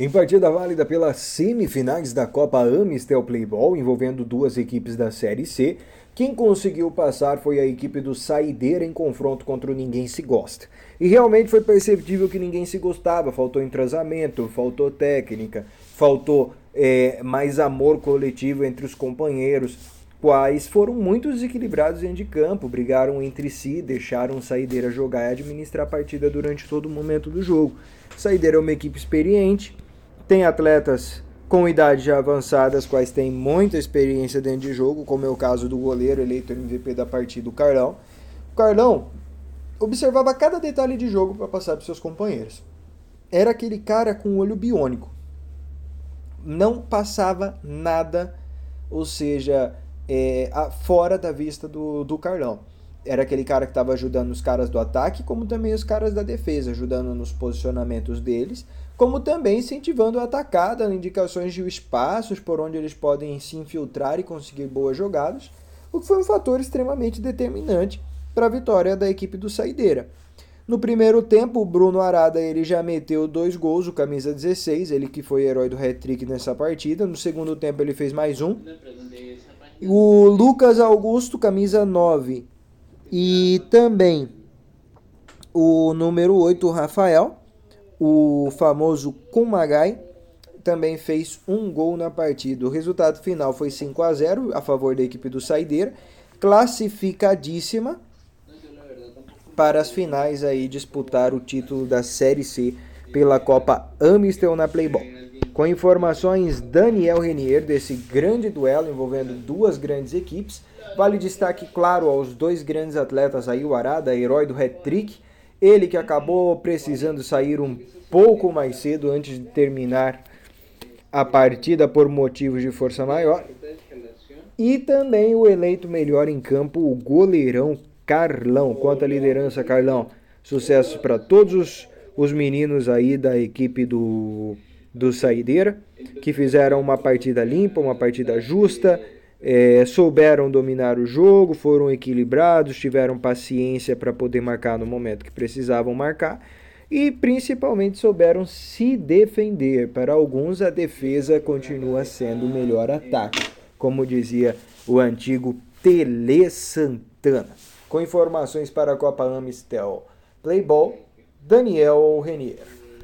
Em partida válida pelas semifinais da Copa Amistel Playball, envolvendo duas equipes da Série C, quem conseguiu passar foi a equipe do Saideira em confronto contra o Ninguém Se Gosta. E realmente foi perceptível que ninguém se gostava, faltou entrosamento, faltou técnica, faltou é, mais amor coletivo entre os companheiros, quais foram muito desequilibrados dentro de campo, brigaram entre si, deixaram o Saideira jogar e administrar a partida durante todo o momento do jogo. Saideira é uma equipe experiente, tem atletas com idade já avançadas, quais têm muita experiência dentro de jogo, como é o caso do goleiro eleito MVP da partida, o Carlão. O Carlão observava cada detalhe de jogo para passar para seus companheiros. Era aquele cara com olho biônico. Não passava nada, ou seja, é, fora da vista do, do Carlão era aquele cara que estava ajudando os caras do ataque, como também os caras da defesa, ajudando nos posicionamentos deles, como também incentivando a atacada, dando indicações de espaços por onde eles podem se infiltrar e conseguir boas jogadas, o que foi um fator extremamente determinante para a vitória da equipe do Saideira. No primeiro tempo, o Bruno Arada ele já meteu dois gols, o camisa 16, ele que foi herói do hat-trick nessa partida. No segundo tempo ele fez mais um. O Lucas Augusto, camisa 9, e também o número 8, o Rafael, o famoso Kumagai, também fez um gol na partida. O resultado final foi 5 a 0 a favor da equipe do Saideira, classificadíssima para as finais aí disputar o título da Série C pela Copa Amistel na Playball. Com informações Daniel Renier desse grande duelo envolvendo duas grandes equipes, Vale destaque, claro, aos dois grandes atletas aí, o Arada, herói do hat-trick, ele que acabou precisando sair um pouco mais cedo antes de terminar a partida por motivos de força maior. E também o eleito melhor em campo, o goleirão Carlão. Quanto à liderança, Carlão, sucesso para todos os, os meninos aí da equipe do, do Saideira, que fizeram uma partida limpa, uma partida justa é, souberam dominar o jogo, foram equilibrados, tiveram paciência para poder marcar no momento que precisavam marcar e principalmente souberam se defender. Para alguns, a defesa continua sendo o melhor ataque, como dizia o antigo Tele Santana. Com informações para a Copa Amistel Playball, Daniel Renier.